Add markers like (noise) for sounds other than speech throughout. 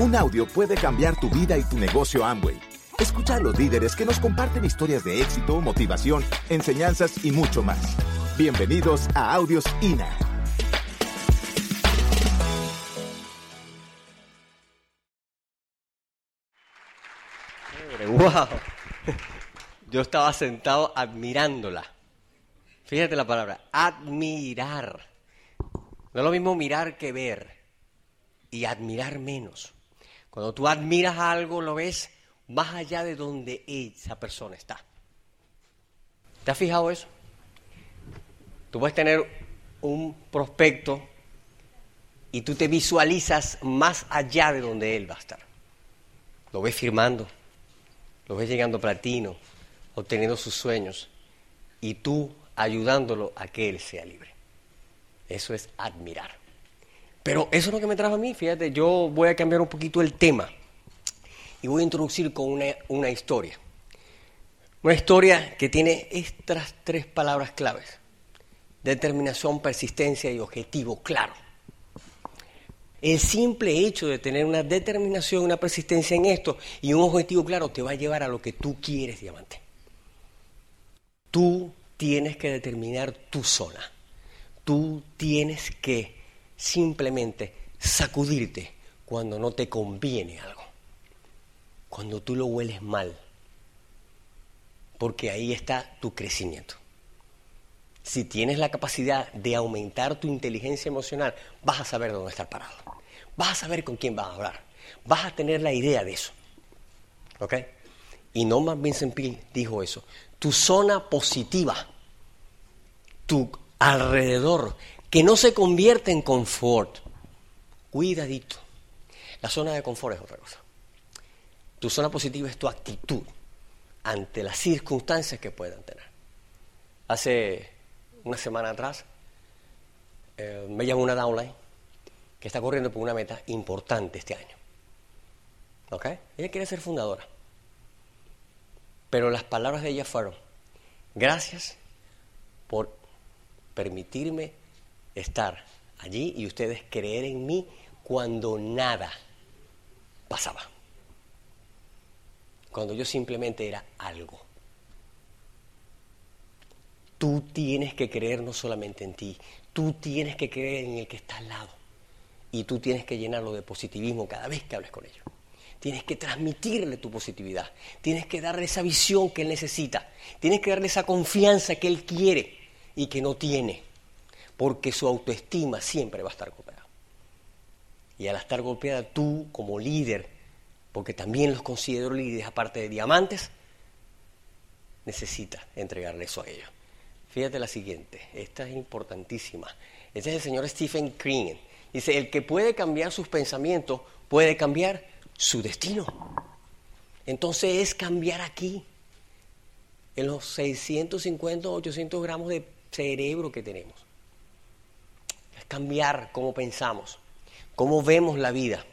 Un audio puede cambiar tu vida y tu negocio Amway. Escucha a los líderes que nos comparten historias de éxito, motivación, enseñanzas y mucho más. Bienvenidos a Audios INA. ¡Wow! (laughs) Yo estaba sentado admirándola. Fíjate la palabra, admirar. No es lo mismo mirar que ver. Y admirar menos. Cuando tú admiras algo, lo ves más allá de donde esa persona está. ¿Te has fijado eso? Tú puedes tener un prospecto y tú te visualizas más allá de donde él va a estar. Lo ves firmando, lo ves llegando a platino, obteniendo sus sueños y tú ayudándolo a que él sea libre. Eso es admirar. Pero eso es lo que me trajo a mí, fíjate, yo voy a cambiar un poquito el tema y voy a introducir con una, una historia. Una historia que tiene estas tres palabras claves. Determinación, persistencia y objetivo claro. El simple hecho de tener una determinación, una persistencia en esto y un objetivo claro te va a llevar a lo que tú quieres, diamante. Tú tienes que determinar tu zona. Tú tienes que simplemente sacudirte cuando no te conviene algo. Cuando tú lo hueles mal. Porque ahí está tu crecimiento. Si tienes la capacidad de aumentar tu inteligencia emocional, vas a saber dónde estar parado. Vas a saber con quién vas a hablar. Vas a tener la idea de eso. ¿Ok? Y Norman Vincent Peale dijo eso. Tu zona positiva, tu alrededor, que no se convierte en confort. Cuidadito. La zona de confort es otra cosa. Tu zona positiva es tu actitud ante las circunstancias que puedan tener. Hace una semana atrás eh, me llamó una downline que está corriendo por una meta importante este año. ¿Ok? Ella quiere ser fundadora. Pero las palabras de ella fueron, gracias por permitirme estar allí y ustedes creer en mí cuando nada pasaba. Cuando yo simplemente era algo. Tú tienes que creer no solamente en ti, tú tienes que creer en el que está al lado. Y tú tienes que llenarlo de positivismo cada vez que hables con ellos. Tienes que transmitirle tu positividad. Tienes que darle esa visión que él necesita. Tienes que darle esa confianza que él quiere y que no tiene. Porque su autoestima siempre va a estar golpeada. Y al estar golpeada tú como líder, porque también los considero líderes aparte de diamantes, necesitas entregarle eso a ellos. Fíjate la siguiente, esta es importantísima. Este es el señor Stephen Green. Dice, el que puede cambiar sus pensamientos puede cambiar su destino. Entonces es cambiar aquí, en los 650 o 800 gramos de cerebro que tenemos. Cambiar cómo pensamos, cómo vemos la vida.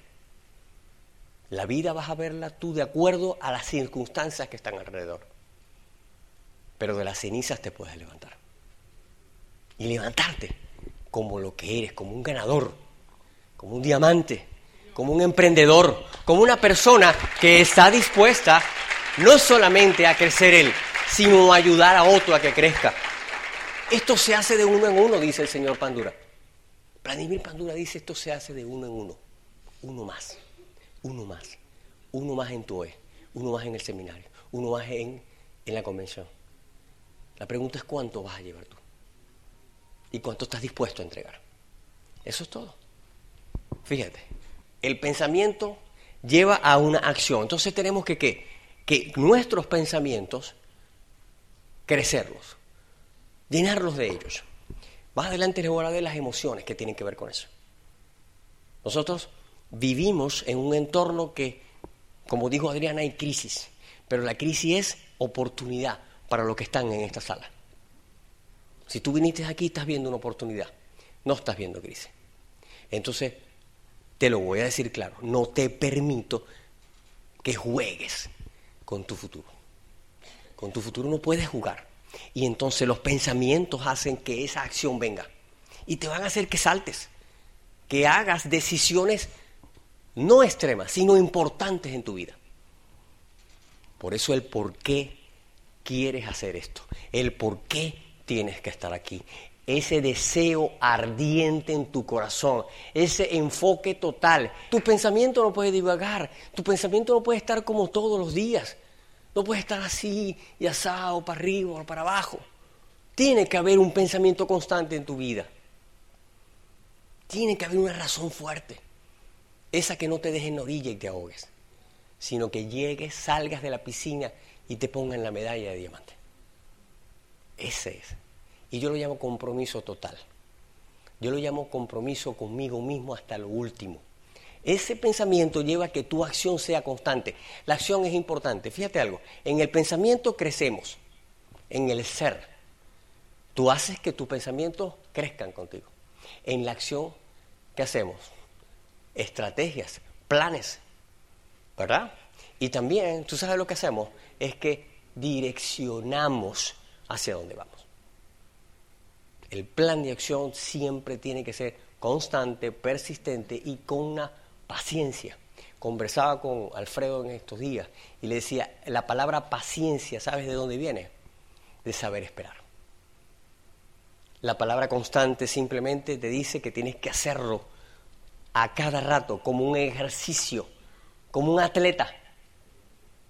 La vida vas a verla tú de acuerdo a las circunstancias que están alrededor. Pero de las cenizas te puedes levantar. Y levantarte como lo que eres, como un ganador, como un diamante como un emprendedor, como una persona que está dispuesta no solamente a crecer él, sino a ayudar a otro a que crezca. Esto se hace de uno en uno, dice el señor Pandura. Vladimir Pandura dice esto se hace de uno en uno. Uno más, uno más, uno más en tu OE, uno más en el seminario, uno más en, en la convención. La pregunta es cuánto vas a llevar tú y cuánto estás dispuesto a entregar. Eso es todo. Fíjate, el pensamiento lleva a una acción. Entonces tenemos que, que nuestros pensamientos, crecerlos, llenarlos de ellos. Más adelante les voy a hablar de las emociones que tienen que ver con eso. Nosotros vivimos en un entorno que, como dijo Adriana, hay crisis, pero la crisis es oportunidad para los que están en esta sala. Si tú viniste aquí, estás viendo una oportunidad, no estás viendo crisis. Entonces, te lo voy a decir claro, no te permito que juegues con tu futuro. Con tu futuro no puedes jugar. Y entonces los pensamientos hacen que esa acción venga. Y te van a hacer que saltes, que hagas decisiones no extremas, sino importantes en tu vida. Por eso el por qué quieres hacer esto, el por qué tienes que estar aquí, ese deseo ardiente en tu corazón, ese enfoque total. Tu pensamiento no puede divagar, tu pensamiento no puede estar como todos los días, no puede estar así y asado, para arriba o para abajo. Tiene que haber un pensamiento constante en tu vida. Tiene que haber una razón fuerte. Esa que no te deje en orilla y te ahogues, sino que llegues, salgas de la piscina y te pongan la medalla de diamante. Ese es. Y yo lo llamo compromiso total. Yo lo llamo compromiso conmigo mismo hasta lo último. Ese pensamiento lleva a que tu acción sea constante. La acción es importante. Fíjate algo. En el pensamiento crecemos. En el ser Tú haces que tus pensamientos crezcan contigo. En la acción, ¿qué hacemos? Estrategias, planes, ¿verdad? Y también, tú sabes lo que hacemos, es que direccionamos hacia dónde vamos. El plan de acción siempre tiene que ser constante, persistente y con una paciencia. Conversaba con Alfredo en estos días y le decía, la palabra paciencia, ¿sabes de dónde viene? De saber esperar. La palabra constante simplemente te dice que tienes que hacerlo a cada rato, como un ejercicio, como un atleta.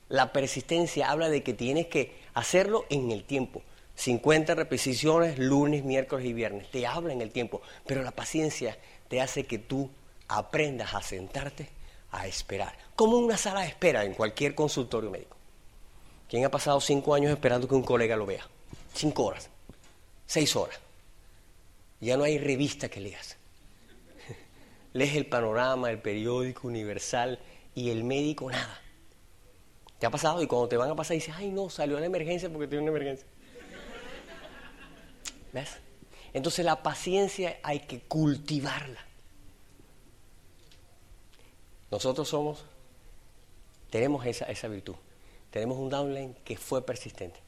La persistencia habla de que tienes que hacerlo en el tiempo. 50 repeticiones lunes, miércoles y viernes. Te habla en el tiempo. Pero la paciencia te hace que tú aprendas a sentarte a esperar. Como una sala de espera en cualquier consultorio médico. ¿Quién ha pasado cinco años esperando que un colega lo vea? Cinco horas. Seis horas. Ya no hay revista que leas. (laughs) Lees el panorama, el periódico universal y el médico nada. ¿Te ha pasado? Y cuando te van a pasar dices, ay no, salió la emergencia porque tiene una emergencia. ¿Ves? Entonces la paciencia hay que cultivarla. Nosotros somos, tenemos esa, esa virtud. Tenemos un downline que fue persistente,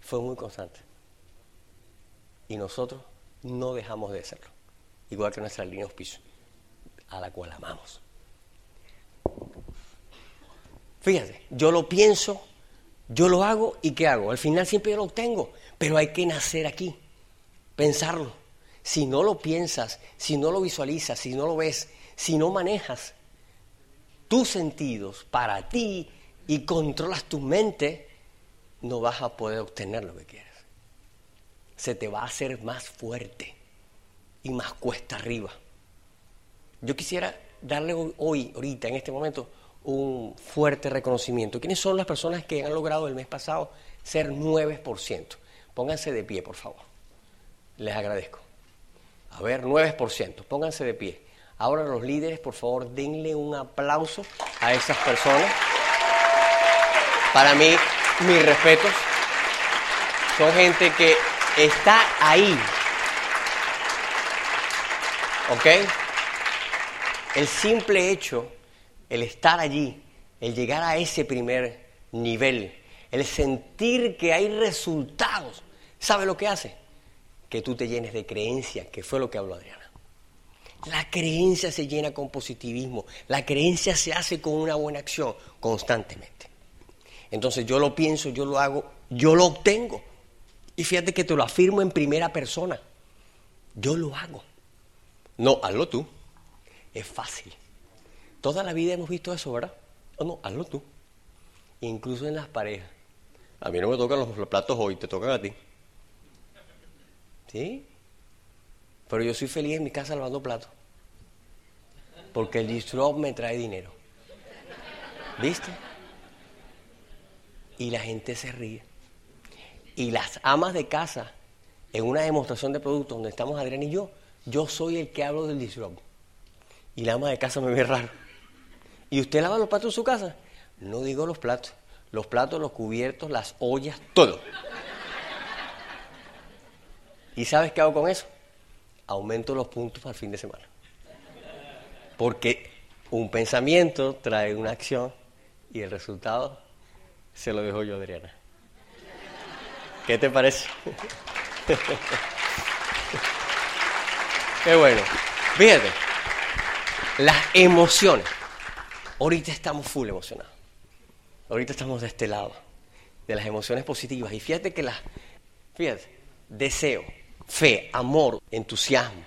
fue muy constante. Y nosotros no dejamos de serlo. Igual que nuestra línea de auspicio, a la cual amamos. Fíjate, yo lo pienso, yo lo hago y ¿qué hago? Al final siempre yo lo obtengo, pero hay que nacer aquí, pensarlo. Si no lo piensas, si no lo visualizas, si no lo ves, si no manejas tus sentidos para ti y controlas tu mente, no vas a poder obtener lo que quieres se te va a hacer más fuerte y más cuesta arriba. Yo quisiera darle hoy, ahorita, en este momento, un fuerte reconocimiento. ¿Quiénes son las personas que han logrado el mes pasado ser 9%? Pónganse de pie, por favor. Les agradezco. A ver, 9%. Pónganse de pie. Ahora los líderes, por favor, denle un aplauso a esas personas. Para mí, mis respetos. Son gente que está ahí. ¿Ok? El simple hecho, el estar allí, el llegar a ese primer nivel, el sentir que hay resultados, ¿sabe lo que hace? Que tú te llenes de creencia, que fue lo que habló Adriana. La creencia se llena con positivismo, la creencia se hace con una buena acción constantemente. Entonces yo lo pienso, yo lo hago, yo lo obtengo. Y fíjate que te lo afirmo en primera persona. Yo lo hago. No, hazlo tú. Es fácil. Toda la vida hemos visto eso, ¿verdad? Oh, no, hazlo tú. Incluso en las parejas. A mí no me tocan los platos hoy, te tocan a ti. ¿Sí? Pero yo soy feliz en mi casa lavando platos. Porque el distro me trae dinero. ¿Viste? Y la gente se ríe. Y las amas de casa, en una demostración de productos donde estamos Adrián y yo, yo soy el que hablo del disrupt. Y la ama de casa me ve raro. ¿Y usted lava los platos en su casa? No digo los platos. Los platos, los cubiertos, las ollas, todo. ¿Y sabes qué hago con eso? Aumento los puntos para el fin de semana. Porque un pensamiento trae una acción y el resultado se lo dejo yo Adriana. ¿Qué te parece? Qué bueno. Fíjate, las emociones. Ahorita estamos full emocionados. Ahorita estamos de este lado, de las emociones positivas. Y fíjate que las, fíjate, deseo, fe, amor, entusiasmo,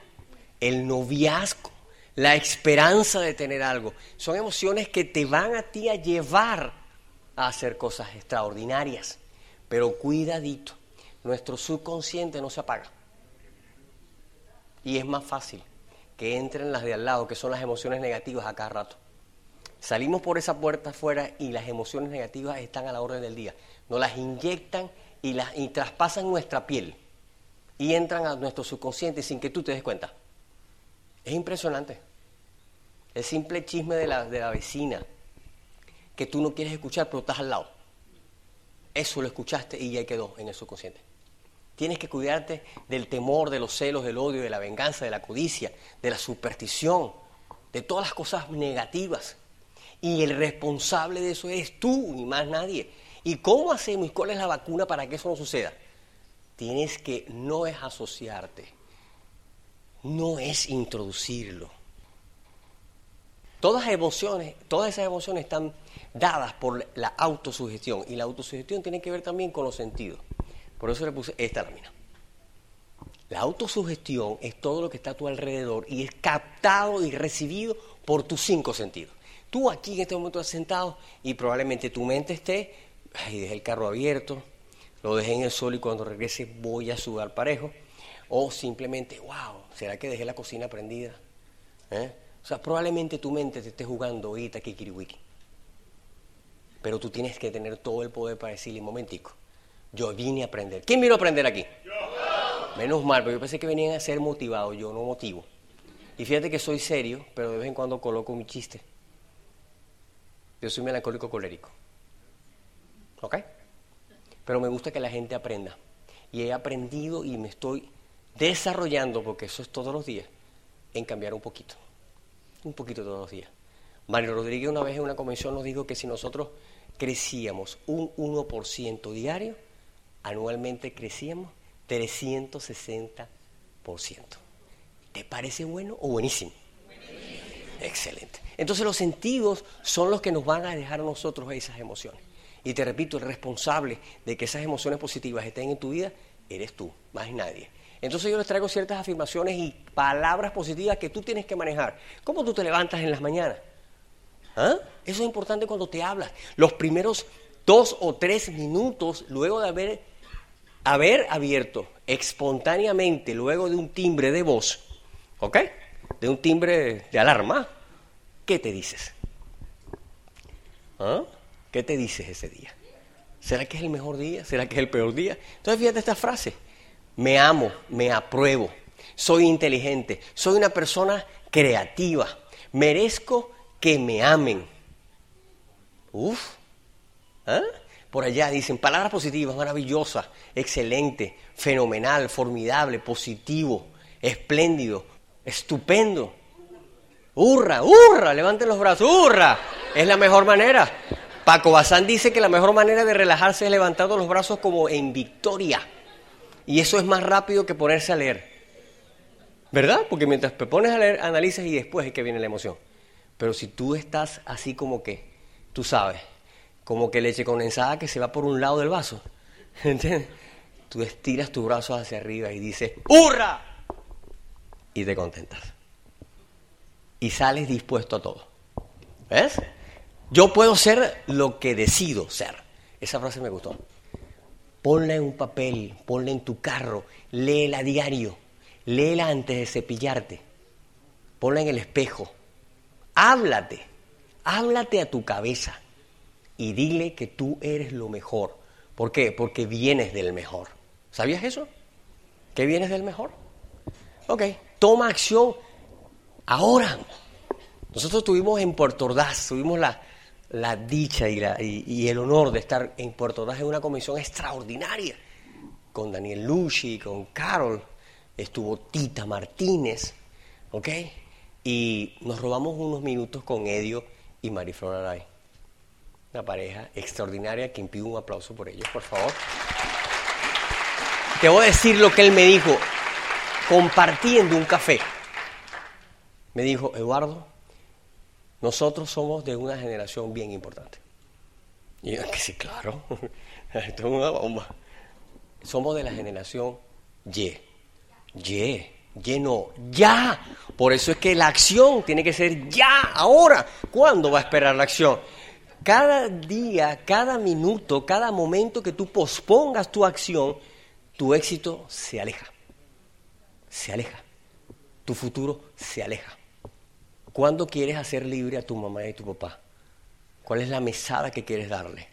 el noviazgo, la esperanza de tener algo, son emociones que te van a ti a llevar a hacer cosas extraordinarias. Pero cuidadito, nuestro subconsciente no se apaga. Y es más fácil que entren las de al lado, que son las emociones negativas a cada rato. Salimos por esa puerta afuera y las emociones negativas están a la orden del día. Nos las inyectan y, las, y traspasan nuestra piel y entran a nuestro subconsciente sin que tú te des cuenta. Es impresionante. El simple chisme de la, de la vecina que tú no quieres escuchar, pero estás al lado. Eso lo escuchaste y ya quedó en el subconsciente. Tienes que cuidarte del temor, de los celos, del odio, de la venganza, de la codicia, de la superstición, de todas las cosas negativas. Y el responsable de eso eres tú y más nadie. ¿Y cómo hacemos y cuál es la vacuna para que eso no suceda? Tienes que no es asociarte, no es introducirlo. Todas emociones, todas esas emociones están dadas por la autosugestión y la autosugestión tiene que ver también con los sentidos. Por eso le puse esta lámina. La autosugestión es todo lo que está a tu alrededor y es captado y recibido por tus cinco sentidos. Tú aquí en este momento estás sentado y probablemente tu mente esté, ay, dejé el carro abierto, lo dejé en el sol y cuando regrese voy a sudar parejo. O simplemente, wow, ¿será que dejé la cocina prendida? ¿Eh? O sea, probablemente tu mente te esté jugando ahorita kikiriwiki. Pero tú tienes que tener todo el poder para decirle, momentico, yo vine a aprender. ¿Quién vino a aprender aquí? Yo. Menos mal, pero yo pensé que venían a ser motivados, yo no motivo. Y fíjate que soy serio, pero de vez en cuando coloco mi chiste. Yo soy melancólico colérico. ¿Ok? Pero me gusta que la gente aprenda. Y he aprendido y me estoy desarrollando, porque eso es todos los días, en cambiar un poquito. Un poquito todos los días. Mario Rodríguez una vez en una convención nos dijo que si nosotros crecíamos un 1% diario, anualmente crecíamos 360%. ¿Te parece bueno o buenísimo? Excelente. Entonces los sentidos son los que nos van a dejar a nosotros esas emociones. Y te repito, el responsable de que esas emociones positivas estén en tu vida eres tú, más nadie. Entonces yo les traigo ciertas afirmaciones y palabras positivas que tú tienes que manejar. ¿Cómo tú te levantas en las mañanas? ¿Ah? Eso es importante cuando te hablas. Los primeros dos o tres minutos luego de haber, haber abierto espontáneamente, luego de un timbre de voz, ¿ok? De un timbre de alarma, ¿qué te dices? ¿Ah? ¿Qué te dices ese día? ¿Será que es el mejor día? ¿Será que es el peor día? Entonces fíjate esta frase. Me amo, me apruebo, soy inteligente, soy una persona creativa, merezco que me amen. Uf. ¿Ah? Por allá dicen palabras positivas, maravillosas, excelente, fenomenal, formidable, positivo, espléndido, estupendo. ¡Hurra! ¡Hurra! Levanten los brazos. ¡Hurra! Es la mejor manera. Paco Bazán dice que la mejor manera de relajarse es levantando los brazos como en victoria. Y eso es más rápido que ponerse a leer. ¿Verdad? Porque mientras te pones a leer, analizas y después es que viene la emoción. Pero si tú estás así como que, tú sabes, como que leche condensada que se va por un lado del vaso, (laughs) ¿entiendes? Tú estiras tus brazos hacia arriba y dices, ¡hurra! Y te contentas y sales dispuesto a todo. ¿Ves? Yo puedo ser lo que decido ser. Esa frase me gustó. Ponla en un papel, ponla en tu carro, léela a diario, léela antes de cepillarte, ponla en el espejo, háblate, háblate a tu cabeza y dile que tú eres lo mejor. ¿Por qué? Porque vienes del mejor. ¿Sabías eso? ¿Que vienes del mejor? Ok, toma acción Ahora, nosotros estuvimos en Puerto Ordaz, tuvimos la, dicha y, el honor de estar en Puerto Ordaz en una comisión extraordinaria, con Daniel Luchi, con Carol, estuvo Tita Martínez, ¿ok? Y nos robamos unos minutos con Edio y Mariflor Aray. Una pareja extraordinaria que impide un aplauso por ellos, por favor. Te voy a decir lo que él me dijo, compartiendo un café me dijo, Eduardo, nosotros somos de una generación bien importante. Y yo, que sí, claro, (laughs) esto es una bomba. Somos de la generación Y. Y, Y no, ya. Por eso es que la acción tiene que ser ya, ahora. ¿Cuándo va a esperar la acción? Cada día, cada minuto, cada momento que tú pospongas tu acción, tu éxito se aleja. Se aleja. Tu futuro se aleja. ¿Cuándo quieres hacer libre a tu mamá y tu papá? ¿Cuál es la mesada que quieres darle?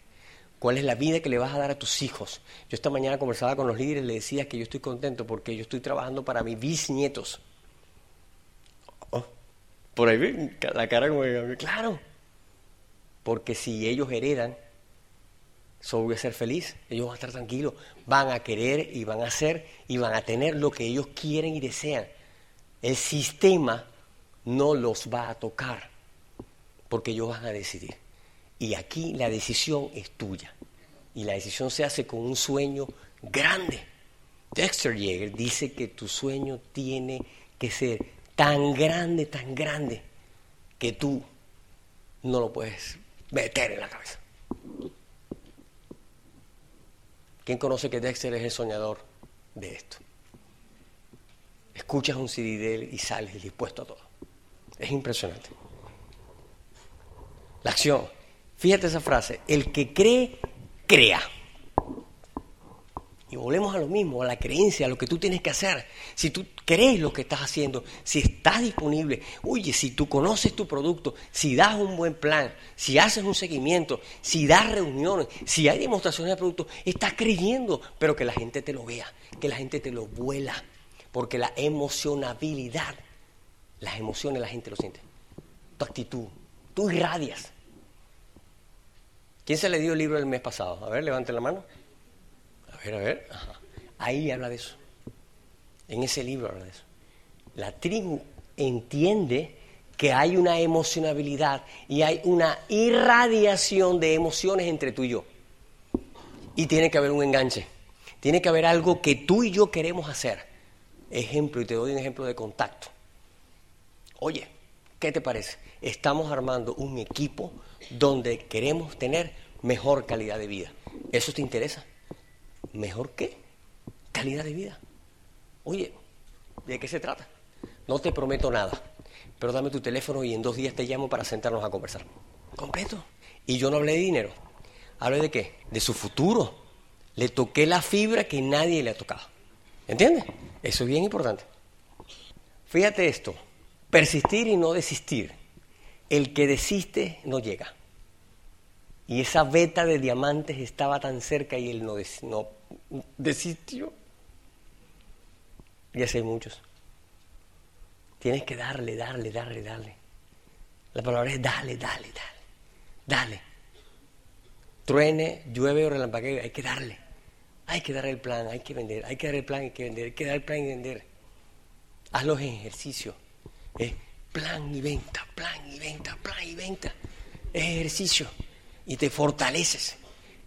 ¿Cuál es la vida que le vas a dar a tus hijos? Yo esta mañana conversaba con los líderes y le decía que yo estoy contento porque yo estoy trabajando para mis bisnietos. Oh, por ahí la cara como de, claro. Porque si ellos heredan, solo voy a ser feliz, ellos van a estar tranquilos, van a querer y van a hacer y van a tener lo que ellos quieren y desean. El sistema no los va a tocar, porque ellos van a decidir. Y aquí la decisión es tuya. Y la decisión se hace con un sueño grande. Dexter Yeager dice que tu sueño tiene que ser tan grande, tan grande, que tú no lo puedes meter en la cabeza. ¿Quién conoce que Dexter es el soñador de esto? Escuchas un CD de él y sales dispuesto a todo. Es impresionante. La acción. Fíjate esa frase. El que cree, crea. Y volvemos a lo mismo, a la creencia, a lo que tú tienes que hacer. Si tú crees lo que estás haciendo, si estás disponible, oye, si tú conoces tu producto, si das un buen plan, si haces un seguimiento, si das reuniones, si hay demostraciones de producto, estás creyendo, pero que la gente te lo vea, que la gente te lo vuela. Porque la emocionabilidad las emociones la gente lo siente. Tu actitud. Tú irradias. ¿Quién se le dio el libro el mes pasado? A ver, levante la mano. A ver, a ver. Ahí habla de eso. En ese libro habla de eso. La tribu entiende que hay una emocionabilidad y hay una irradiación de emociones entre tú y yo. Y tiene que haber un enganche. Tiene que haber algo que tú y yo queremos hacer. Ejemplo, y te doy un ejemplo de contacto. Oye, ¿qué te parece? Estamos armando un equipo donde queremos tener mejor calidad de vida. ¿Eso te interesa? ¿Mejor qué? Calidad de vida. Oye, ¿de qué se trata? No te prometo nada, pero dame tu teléfono y en dos días te llamo para sentarnos a conversar. Completo. Y yo no hablé de dinero. Hablé de qué? De su futuro. Le toqué la fibra que nadie le ha tocado. ¿Entiendes? Eso es bien importante. Fíjate esto. Persistir y no desistir. El que desiste no llega. Y esa veta de diamantes estaba tan cerca y él no, no desistió. Y así muchos. Tienes que darle, darle, darle, darle. La palabra es dale, dale, dale. Dale. Truene, llueve o relampaguee, hay que darle. Hay que dar el plan, hay que vender, hay que dar el plan, hay que vender, hay que dar el plan y vender. Hazlo en ejercicio. Es plan y venta, plan y venta, plan y venta. Es ejercicio y te fortaleces.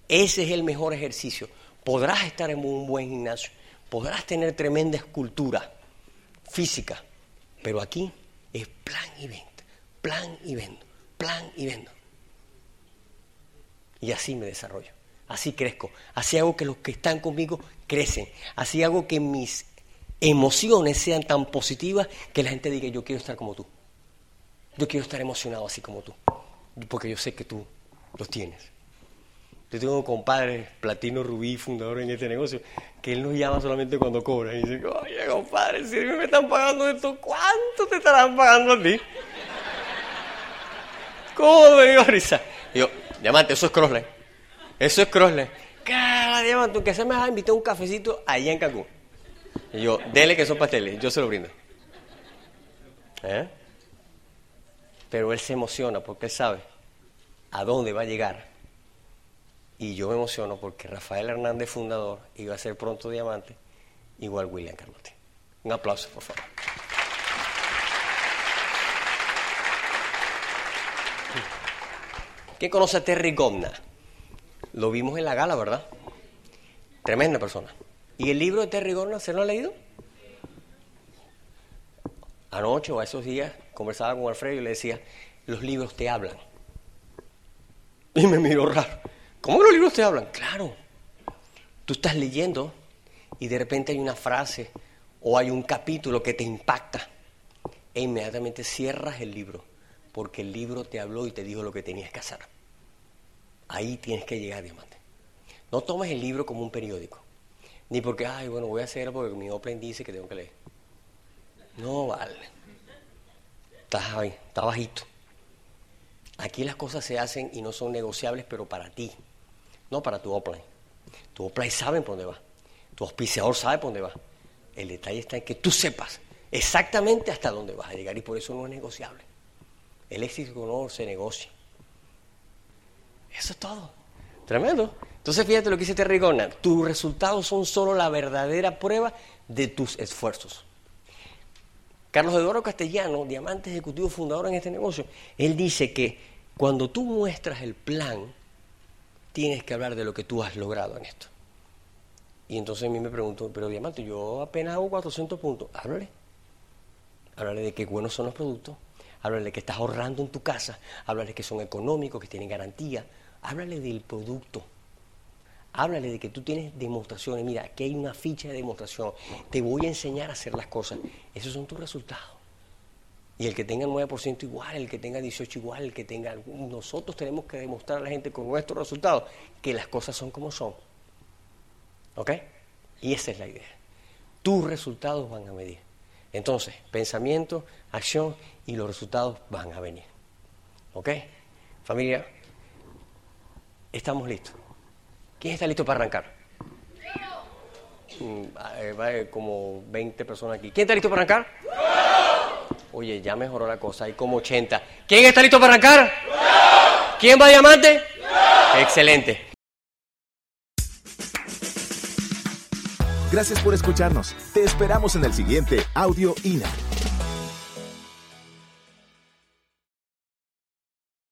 Ese es el mejor ejercicio. Podrás estar en un buen gimnasio, podrás tener tremenda escultura física, pero aquí es plan y venta, plan y vendo, plan y vendo. Y así me desarrollo, así crezco, así hago que los que están conmigo crecen, así hago que mis emociones sean tan positivas que la gente diga, yo quiero estar como tú. Yo quiero estar emocionado así como tú. Porque yo sé que tú los tienes. Yo tengo un compadre, Platino Rubí, fundador en este negocio, que él nos llama solamente cuando cobra. Y dice, oye, compadre, si me están pagando esto, ¿cuánto te estarán pagando a ti? ¿Cómo me dio risa? Y yo, diamante, eso es Crossland. Eso es Crossland. Cara, diamante, que se me ha invitado un cafecito allá en Cancún. Y yo, dele que son pasteles, yo se lo brindo. ¿Eh? Pero él se emociona porque él sabe a dónde va a llegar. Y yo me emociono porque Rafael Hernández, fundador, iba a ser pronto diamante, igual William Carlotti. Un aplauso, por favor. ¿Quién conoce a Terry Gomna? Lo vimos en la gala, ¿verdad? Tremenda persona. ¿Y el libro de Terry Gordon se lo ha leído? Anoche o a esos días conversaba con Alfredo y le decía, los libros te hablan. Y me miró raro. ¿Cómo los libros te hablan? Claro. Tú estás leyendo y de repente hay una frase o hay un capítulo que te impacta e inmediatamente cierras el libro porque el libro te habló y te dijo lo que tenías que hacer. Ahí tienes que llegar, diamante. No tomes el libro como un periódico, ni porque, ay, bueno, voy a hacerlo porque mi Open dice que tengo que leer. No vale. Estás ahí, está bajito. Aquí las cosas se hacen y no son negociables, pero para ti, no para tu Opline. Tu Opline sabe por dónde va. Tu auspiciador sabe por dónde va. El detalle está en que tú sepas exactamente hasta dónde vas a llegar y por eso no es negociable. El éxito no se negocia. Eso es todo. Tremendo. Entonces fíjate lo que dice Terry. Tus resultados son solo la verdadera prueba de tus esfuerzos. Carlos Eduardo Castellano, diamante ejecutivo fundador en este negocio, él dice que cuando tú muestras el plan, tienes que hablar de lo que tú has logrado en esto. Y entonces a mí me pregunto, pero diamante, yo apenas hago 400 puntos. Háblale. Háblale de qué buenos son los productos. Háblale de que estás ahorrando en tu casa. Háblale que son económicos, que tienen garantía. Háblale del producto. Háblale de que tú tienes demostraciones. Mira, aquí hay una ficha de demostración. Te voy a enseñar a hacer las cosas. Esos son tus resultados. Y el que tenga el 9% igual, el que tenga 18 igual, el que tenga... Nosotros tenemos que demostrar a la gente con nuestros resultados que las cosas son como son. ¿Ok? Y esa es la idea. Tus resultados van a medir. Entonces, pensamiento, acción y los resultados van a venir. ¿Ok? Familia, estamos listos. ¿Quién está listo para arrancar? Mm, hay como 20 personas aquí. ¿Quién está listo para arrancar? Oye, ya mejoró la cosa, hay como 80. ¿Quién está listo para arrancar? ¿Quién va a llamarte? Excelente. Gracias por escucharnos. Te esperamos en el siguiente Audio INA.